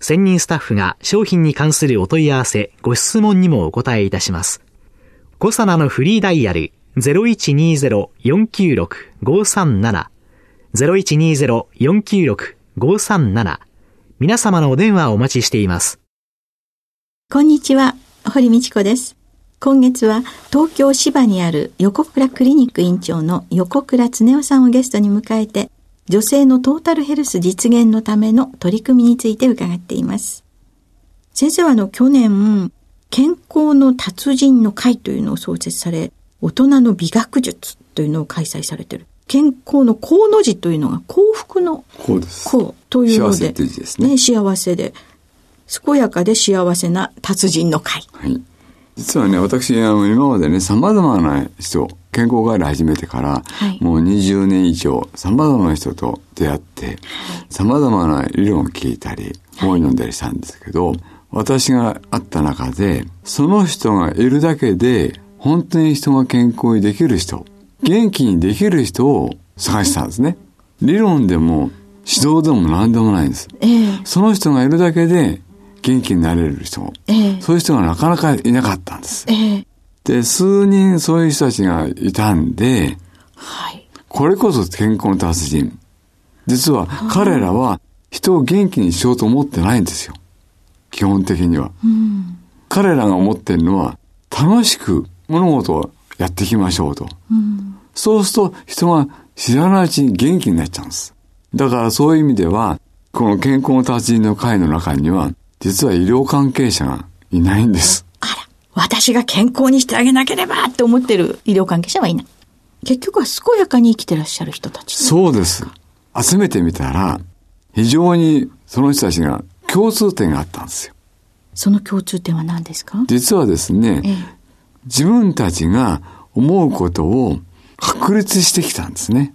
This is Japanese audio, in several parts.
専任スタッフが商品に関するお問い合わせ、ご質問にもお答えいたします。コサナのフリーダイヤル0120-496-537 0120-496-537皆様のお電話をお待ちしています。こんにちは、堀道子です。今月は東京芝にある横倉クリニック院長の横倉恒夫さんをゲストに迎えて、女性のトータルヘルス実現のための取り組みについて伺っています。先生はあの去年、健康の達人の会というのを創設され、大人の美学術というのを開催されている。健康の幸の字というのが幸福の幸というので、幸せですね、ね、幸せで、健やかで幸せな達人の会。はい。実はね、私、あの、今までね、様々な人、健康ガイド始めてから、はい、もう20年以上、様々な人と出会って、はい、様々な理論を聞いたり、本を読んだりしたんですけど、はい、私が会った中で、その人がいるだけで、本当に人が健康にできる人、元気にできる人を探したんですね。理論でも、指導でも何でもないんです。えー、その人がいるだけで元気になれる人、えー、そういう人がなかなかいなかったんです。えー、で、数人そういう人たちがいたんで、はい、これこそ健康の達人。実は彼らは人を元気にしようと思ってないんですよ。基本的には。うん、彼らが思ってるのは楽しく物事をやっていきましょうと。うん、そうすると人が知らないうちに元気になっちゃうんです。だからそういう意味では、この健康の達人の会の中には、実は医療関係者がいないんです。あら、私が健康にしてあげなければって思ってる医療関係者はいない。結局は健やかに生きてらっしゃる人たち。そうです。集めてみたら、非常にその人たちが共通点があったんですよ。その共通点は何ですか？実はですね、ええ、自分たちが思うことを確立してきたんですね。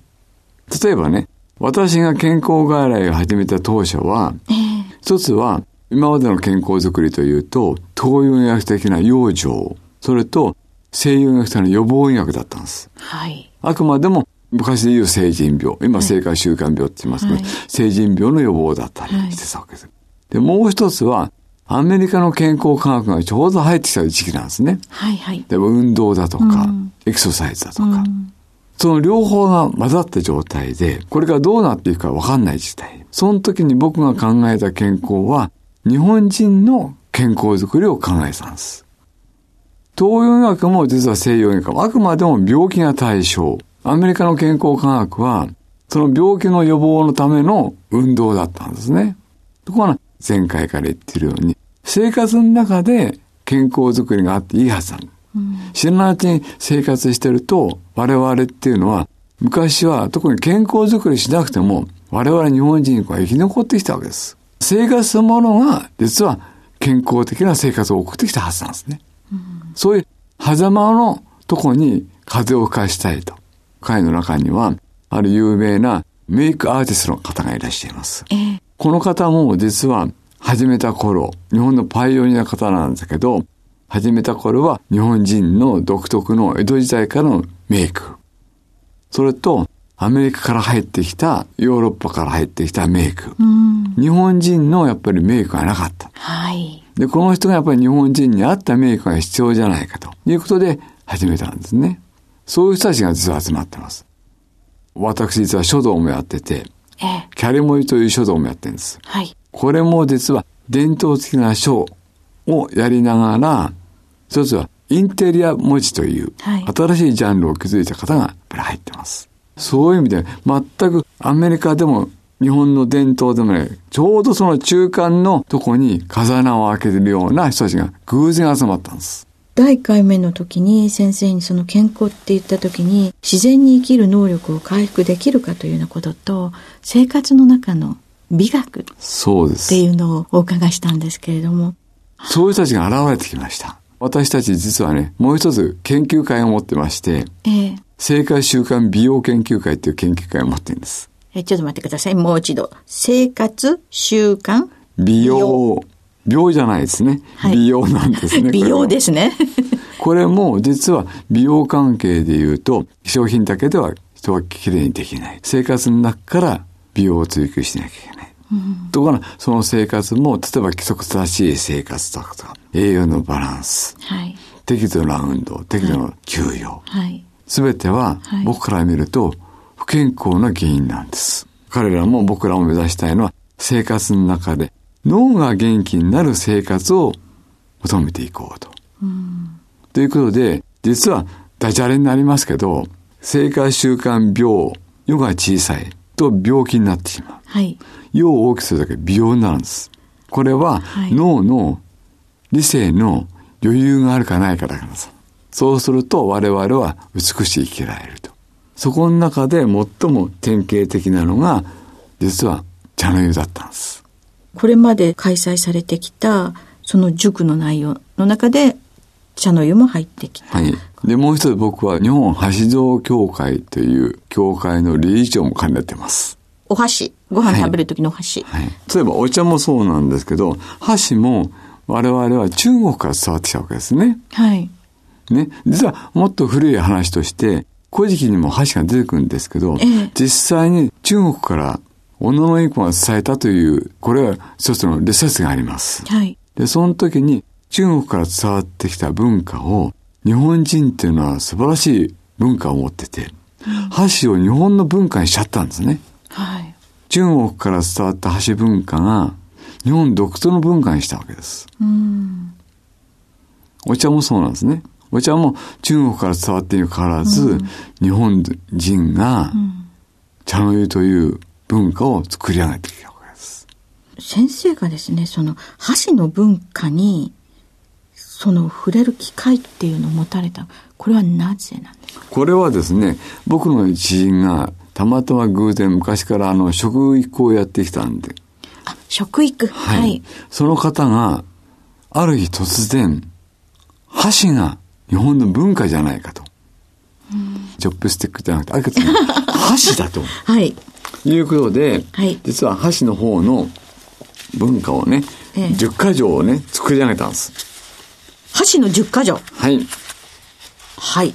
例えばね、私が健康外来を始めた当初は、え一つは今までの健康づくりというと、東洋医学的な養生、それと西洋医学的な予防医学だったんです。はい。あくまでも昔で言う成人病、今生活習慣病って言いますね、はい、成人病の予防だったりしてたわけです。はい、で、もう一つは、アメリカの健康科学がちょうど入ってきた時期なんですね。はいはい。でも運動だとか、うん、エクササイズだとか、うん、その両方が混ざった状態で、これからどうなっていくかわかんない時代。その時に僕が考えた健康は、日本人の健康づくりを考えたんです。東洋医学も実は西洋医学もあくまでも病気が対象。アメリカの健康科学は、その病気の予防のための運動だったんですね。ところが前回から言ってるように、生活の中で健康づくりがあっていいはずなの。うん、知らないうちに生活してると、我々っていうのは、昔は特に健康づくりしなくても、我々日本人は生き残ってきたわけです。生活そのものが実は健康的な生活を送ってきたはずなんですね。うん、そういう狭間のとこに風を吹かしたいと。会の中には、ある有名なメイクアーティストの方がいらっしゃいます。えー、この方も実は始めた頃、日本のパイオニア方なんですけど、始めた頃は日本人の独特の江戸時代からのメイク。それと、アメリカから入ってきた、ヨーロッパから入ってきたメイク。日本人のやっぱりメイクがなかった。はい。で、この人がやっぱり日本人に合ったメイクが必要じゃないかということで始めたんですね。そういう人たちが実は集まってます。私実は書道もやってて、ええ、キャリモリという書道もやってるんです。はい。これも実は伝統的な書をやりながら、一つはインテリア文字という、新しいジャンルを築いた方がやっぱり入ってます。そういう意味で、全くアメリカでも日本の伝統でもね、ちょうどその中間のとこに風穴を開けてるような人たちが偶然集まったんです。第1回目の時に先生にその健康って言った時に自然に生きる能力を回復できるかというようなことと生活の中の美学っていうのをお伺いしたんですけれども。そういう人たちが現れてきました。私たち実はね、もう一つ研究会を持ってまして、ええ、生活習慣美容研究会っていう研究会を持ってるんです。え、ちょっと待ってください。もう一度。生活習慣美容。病じゃないですね。はい、美容なんですね。美容ですね。これも実は美容関係で言うと、化粧品だけでは人はきれいにできない。生活の中から美容を追求しなきゃいけない。うん、ところが、その生活も、例えば規則正しい生活とか、栄養のバランス、はい、適度な運動、適度な休養、す、べ、ては、僕から見ると、不健康な原因なんです。彼らも僕らも目指したいのは、生活の中で脳が元気になる生活を求めていこうと。うん、ということで、実はダジャレになりますけど、生活習慣病、世が小さいと病気になってしまう。はい。世を大きくするだけ美容になるんです。これは、脳の理性の余裕があるかないかだからさ。そうすると我々は美しい生きられると。そこの中で最も典型的なのが、実は茶の湯だったんです。これまで開催されてきた、その塾の内容の中で、茶の湯も入ってきた。はい。で、もう一つ僕は日本箸道協会という協会の理事長も兼ねてます。お箸。ご飯食べる時のお箸、はい。はい。例えばお茶もそうなんですけど、箸も我々は中国から伝わってきたわけですね。はい。ね。実はもっと古い話として、古事記にも箸が出てくるんですけど、ええ、実際に中国から小野の一個が伝えたという、これは一つのレ説があります。はい。で、その時に中国から伝わってきた文化を、日本人っていうのは素晴らしい文化を持ってて、うん、箸を日本の文化にしちゃったんですね。はい。中国から伝わった箸文化が、日本独特の文化にしたわけです。うん。お茶もそうなんですね。お茶も中国から伝わっているからず、うん、日本人が茶の湯という文化を作り上げてきたわけです。先生がですね、その箸の文化に、その触れる機会っていうのを持たれた、これはなぜなんですか？これはですね、僕の知人がたまたま偶然昔からあの食育をやってきたんで。あ、食育？はい。はい、その方が、ある日突然、箸が日本の文化じゃないかと。チョップスティックじゃなくて、あれか箸だと。はい。いうことで、はい、実は箸の方の文化をね、ええ、10箇条をね、作り上げたんです。箸の10箇条はい。はい。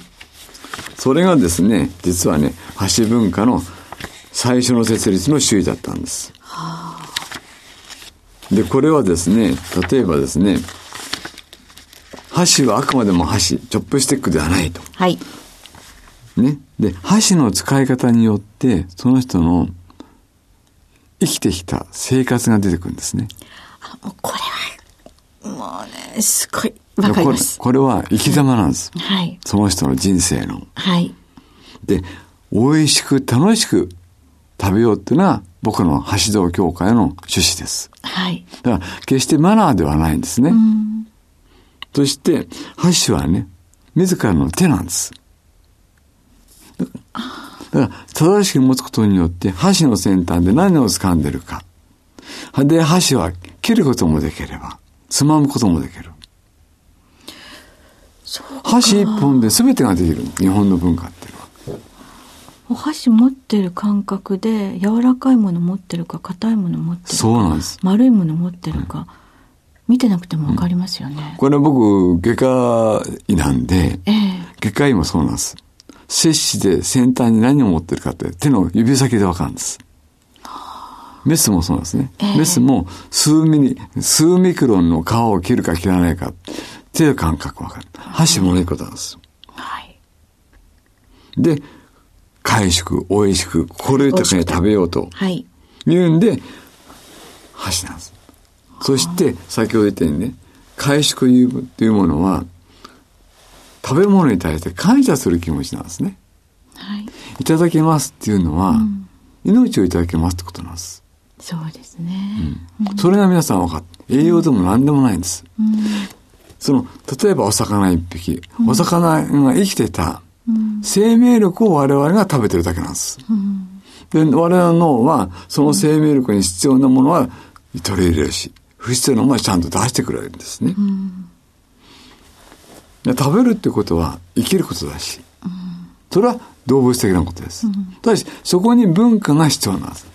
それがですね、実はね、箸文化の最初の設立の首位だったんです。はあ、で、これはですね、例えばですね、箸はあくまでも箸、チョップスティックではないと。はい。ね。で、箸の使い方によって、その人の生きてきた生活が出てくるんですね。あもうこれは、もうね、すごい、わかります。これは生き様なんです。はい。その人の人生の。はい。で、美味しく楽しく食べようっていうのは、僕の橋道協会の趣旨です。はい。だから、決してマナーではないんですね。そして、箸はね、自らの手なんです。だから、正しく持つことによって、箸の先端で何を掴んでるか。で、箸は切ることもできれば、つまむこともできる。箸一本で全てができる。日本の文化っていうのは。お箸持ってる感覚で、柔らかいもの持ってるか、硬いもの持ってるか。そうなんです。丸いもの持ってるか。うん見てなくてもわかりますよね。うん、これ僕、外科医なんで、ええ、外科医もそうなんです。摂氏で先端に何を持ってるかって手の指先でわかるんです。メスもそうなんですね。えー、メスも数ミリ、数ミクロンの皮を切るか切らないか手の感覚わかる。箸も同じことなんです。はい。で、回縮、美味しく、心豊かに食べようと。はい。言うんで、箸なんです。そして、先ほど言ったようにね、回縮というものは、食べ物に対して感謝する気持ちなんですね。はい。いただきますっていうのは、うん、命をいただきますってことなんです。そうですね。うん。それが皆さん分かって、栄養でも何でもないんです。うん、その、例えばお魚一匹、お魚が生きてた、生命力を我々が食べてるだけなんです。で、我々の脳は、その生命力に必要なものは取り入れるし、不必要なものはちゃんと出してくれるんですね。食べるってことは生きることだし、それは動物的なことです。ただし、そこに文化が必要なんです。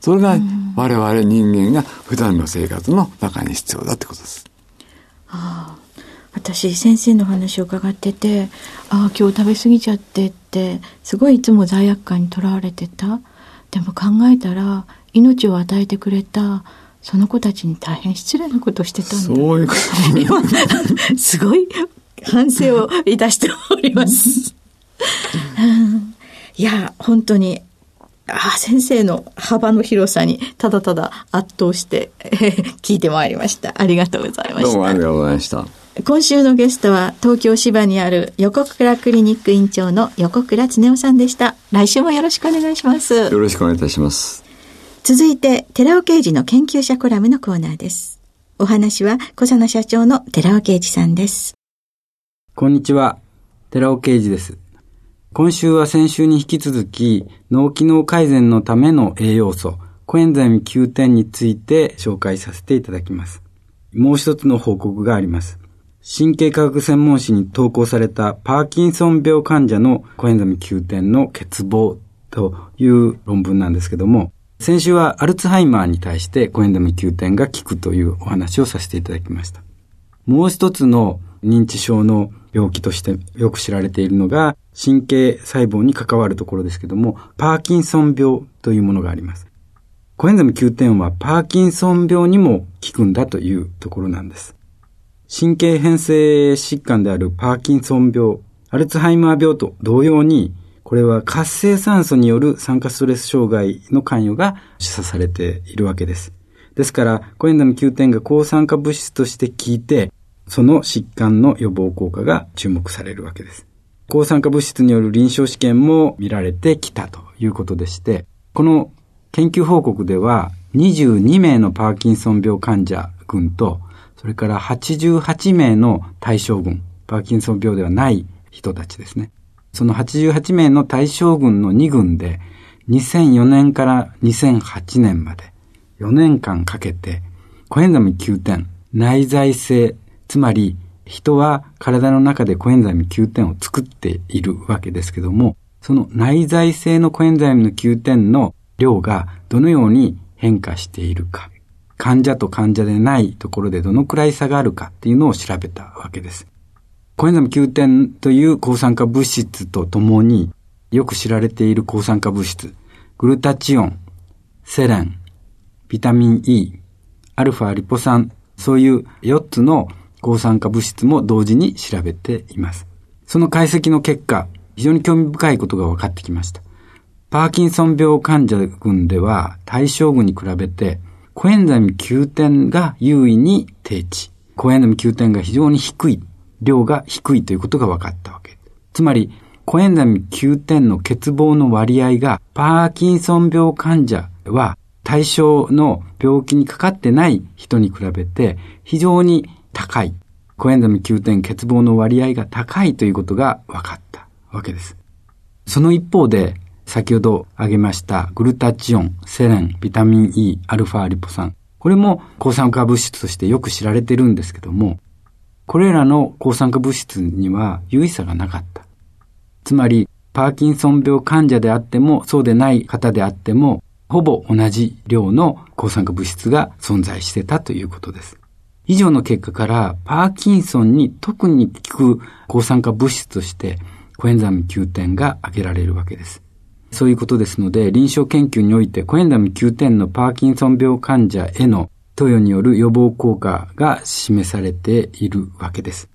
それが我々人間が普段の生活の中に必要だってことです。はあ、私先生の話を伺っててああ今日食べ過ぎちゃってってすごいいつも罪悪感にとらわれてたでも考えたら命を与えてくれたその子たちに大変失礼なことをしてたんだそういうことすごい反省をいたしております いや本当にあ先生の幅の広さにただただ圧倒して、えー、聞いてまいりました。ありがとうございました。どうもありがとうございました。今週のゲストは東京芝にある横倉クリニック院長の横倉恒夫さんでした。来週もよろしくお願いします。よろしくお願いいたします。続いて、寺尾刑事の研究者コラムのコーナーです。お話は小佐野社長の寺尾刑事さんです。こんにちは。寺尾刑事です。今週は先週に引き続き、脳機能改善のための栄養素、コエンザイム9点について紹介させていただきます。もう一つの報告があります。神経科学専門誌に投稿されたパーキンソン病患者のコエンザミ9点の欠乏という論文なんですけども、先週はアルツハイマーに対してコエンザミ9点が効くというお話をさせていただきました。もう一つの認知症の病気としてよく知られているのが神経細胞に関わるところですけども、パーキンソン病というものがあります。コエンザム9点はパーキンソン病にも効くんだというところなんです。神経変性疾患であるパーキンソン病、アルツハイマー病と同様に、これは活性酸素による酸化ストレス障害の関与が示唆されているわけです。ですから、コエンザム9点が抗酸化物質として効いて、その疾患の予防効果が注目されるわけです。抗酸化物質による臨床試験も見られてきたということでして、この研究報告では22名のパーキンソン病患者群と、それから88名の対象群、パーキンソン病ではない人たちですね。その88名の対象群の2群で、2004年から2008年まで4年間かけて、コエンザム9点、内在性つまり、人は体の中でコエンザイム9点を作っているわけですけども、その内在性のコエンザイムの9点の量がどのように変化しているか、患者と患者でないところでどのくらい差があるかっていうのを調べたわけです。コエンザム9点という抗酸化物質とともによく知られている抗酸化物質、グルタチオン、セレン、ビタミン E、アルファリポ酸、そういう4つの抗酸化物質も同時に調べています。その解析の結果、非常に興味深いことが分かってきました。パーキンソン病患者群では対象群に比べてコエンザミ9点が優位に低値。コエンザミ9点が非常に低い、量が低いということが分かったわけ。つまり、コエンザミ9点の欠乏の割合がパーキンソン病患者は対象の病気にかかってない人に比べて非常に高い。コエンザム9点欠乏の割合が高いということが分かったわけです。その一方で、先ほど挙げましたグルタチオン、セレン、ビタミン E、アルファリポ酸。これも抗酸化物質としてよく知られてるんですけども、これらの抗酸化物質には優位差がなかった。つまり、パーキンソン病患者であっても、そうでない方であっても、ほぼ同じ量の抗酸化物質が存在してたということです。以上の結果から、パーキンソンに特に効く抗酸化物質として、コエンザミ9点が挙げられるわけです。そういうことですので、臨床研究においてコエンザミ9点のパーキンソン病患者への投与による予防効果が示されているわけです。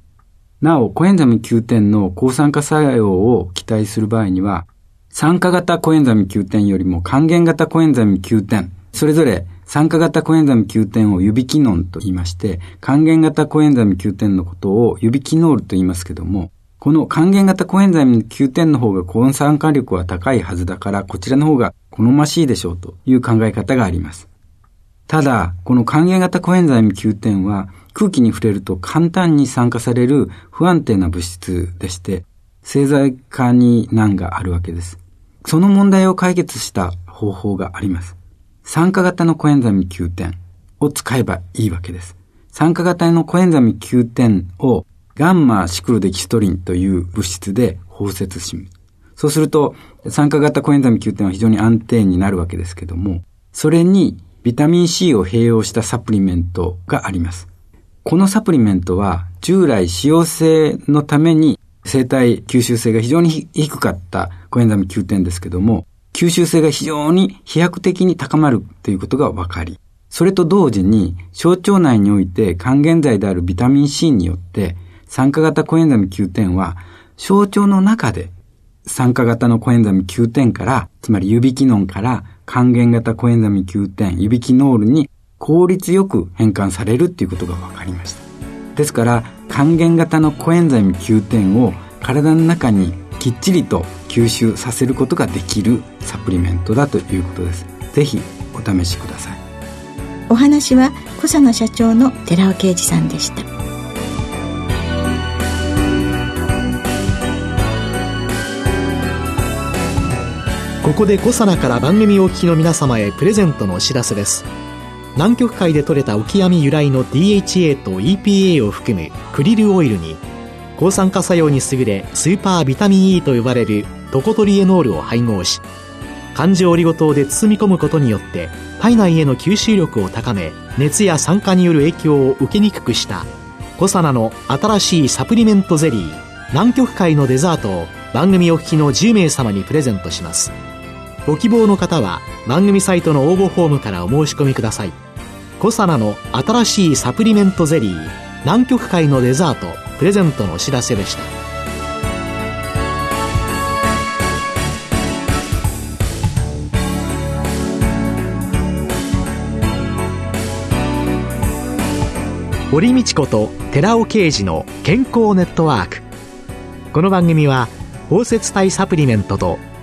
なお、コエンザミ9点の抗酸化作用を期待する場合には、酸化型コエンザミ9点よりも還元型コエンザミ9点、それぞれ酸化型コエンザミ9点を指キノンと言いまして、還元型コエンザミ9点のことを指キノールと言いますけども、この還元型コエンザイムの9点の方が抗酸化力は高いはずだから、こちらの方が好ましいでしょうという考え方があります。ただ、この還元型コエンザイム9点は空気に触れると簡単に酸化される不安定な物質でして、製剤化に難があるわけです。その問題を解決した方法があります。酸化型のコエンザイム9点を使えばいいわけです。酸化型のコエンザイム9点をガンマシクロデキストリンという物質で包摂します。そうすると、酸化型コエンザイム Q10 は非常に安定になるわけですけども、それにビタミン C を併用したサプリメントがあります。このサプリメントは従来脂溶性のために生体吸収性が非常に低かったコエンザイム Q10 ですけども、吸収性が非常に飛躍的に高まるということが分かり、それと同時に小腸内において還元剤であるビタミン C によって酸化型コエンザイム Q10 は小腸の中で酸化型のコエンザイム9点から、つまり指機能から還元型コエンザミ9点、指キノールに効率よく変換されるっていうことが分かりました。ですから、還元型のコエンザミ9点を体の中にきっちりと吸収させることができるサプリメントだということです。ぜひお試しください。お話は小佐野社長の寺尾啓二さんでした。ここでコサナから番組お聞きの皆様へプレゼントのお知らせです。南極海で採れたオキアミ由来の DHA と EPA を含むクリルオイルに抗酸化作用に優れスーパービタミン E と呼ばれるトコトリエノールを配合し環状オリゴ糖で包み込むことによって体内への吸収力を高め熱や酸化による影響を受けにくくしたコサナの新しいサプリメントゼリー南極海のデザートを番組お聞きの10名様にプレゼントします。ご希望の方は番組サイトの応募フォームからお申し込みください。コサナの新しいサプリメントゼリー南極海のデザートプレゼントのお知らせでした。堀道子と寺尾啓二の健康ネットワーク。この番組は包摂体サプリメントと